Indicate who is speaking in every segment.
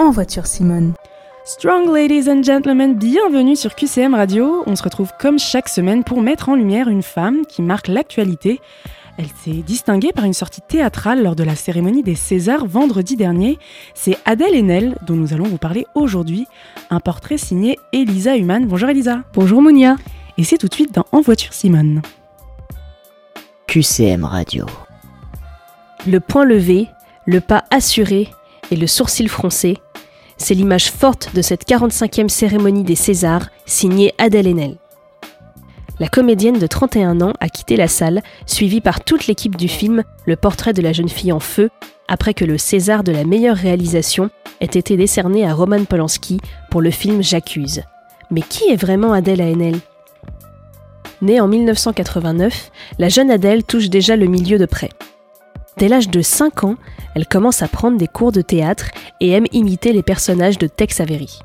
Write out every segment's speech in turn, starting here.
Speaker 1: En voiture Simone.
Speaker 2: Strong ladies and gentlemen, bienvenue sur QCM Radio. On se retrouve comme chaque semaine pour mettre en lumière une femme qui marque l'actualité. Elle s'est distinguée par une sortie théâtrale lors de la cérémonie des Césars vendredi dernier. C'est Adèle Haenel dont nous allons vous parler aujourd'hui. Un portrait signé Elisa Human. Bonjour Elisa.
Speaker 3: Bonjour Mounia.
Speaker 2: Et c'est tout de suite dans En voiture Simone.
Speaker 4: QCM Radio.
Speaker 3: Le point levé, le pas assuré et le sourcil froncé, c'est l'image forte de cette 45e cérémonie des Césars, signée Adèle Haenel. La comédienne de 31 ans a quitté la salle, suivie par toute l'équipe du film Le portrait de la jeune fille en feu, après que le César de la meilleure réalisation ait été décerné à Roman Polanski pour le film J'accuse. Mais qui est vraiment Adèle Haenel? Née en 1989, la jeune Adèle touche déjà le milieu de près. Dès l'âge de 5 ans, elle commence à prendre des cours de théâtre et aime imiter les personnages de Tex Avery.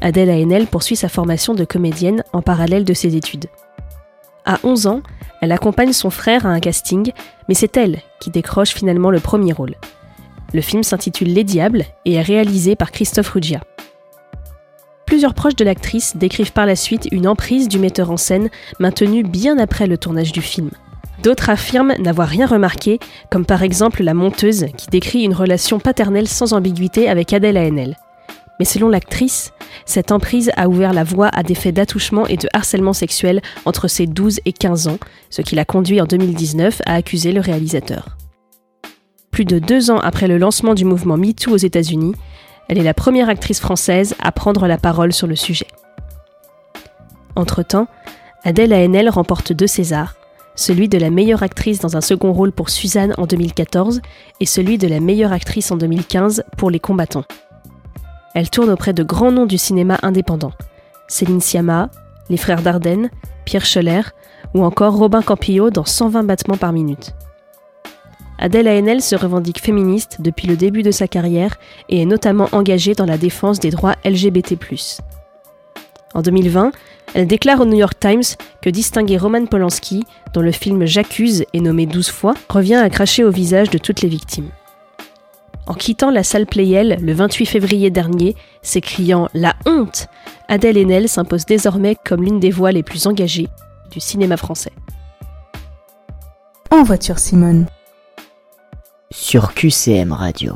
Speaker 3: Adèle Haenel poursuit sa formation de comédienne en parallèle de ses études. À 11 ans, elle accompagne son frère à un casting, mais c'est elle qui décroche finalement le premier rôle. Le film s'intitule Les Diables et est réalisé par Christophe Ruggia. Plusieurs proches de l'actrice décrivent par la suite une emprise du metteur en scène maintenue bien après le tournage du film. D'autres affirment n'avoir rien remarqué, comme par exemple la monteuse qui décrit une relation paternelle sans ambiguïté avec Adèle Haenel. Mais selon l'actrice, cette emprise a ouvert la voie à des faits d'attouchement et de harcèlement sexuel entre ses 12 et 15 ans, ce qui l'a conduit en 2019 à accuser le réalisateur. Plus de deux ans après le lancement du mouvement MeToo aux États-Unis, elle est la première actrice française à prendre la parole sur le sujet. Entre-temps, Adèle Haenel remporte deux Césars, celui de la meilleure actrice dans un second rôle pour Suzanne en 2014 et celui de la meilleure actrice en 2015 pour Les Combattants. Elle tourne auprès de grands noms du cinéma indépendant. Céline Sciamma, les frères Dardenne, Pierre Scholler ou encore Robin Campillo dans 120 battements par minute. Adèle Haenel se revendique féministe depuis le début de sa carrière et est notamment engagée dans la défense des droits LGBT+. En 2020, elle déclare au New York Times que distinguer Roman Polanski, dont le film J'accuse est nommé 12 fois, revient à cracher au visage de toutes les victimes. En quittant la salle Playel le 28 février dernier, s'écriant La honte Adèle Haenel s'impose désormais comme l'une des voix les plus engagées du cinéma français.
Speaker 1: En voiture Simone
Speaker 4: Sur QCM Radio.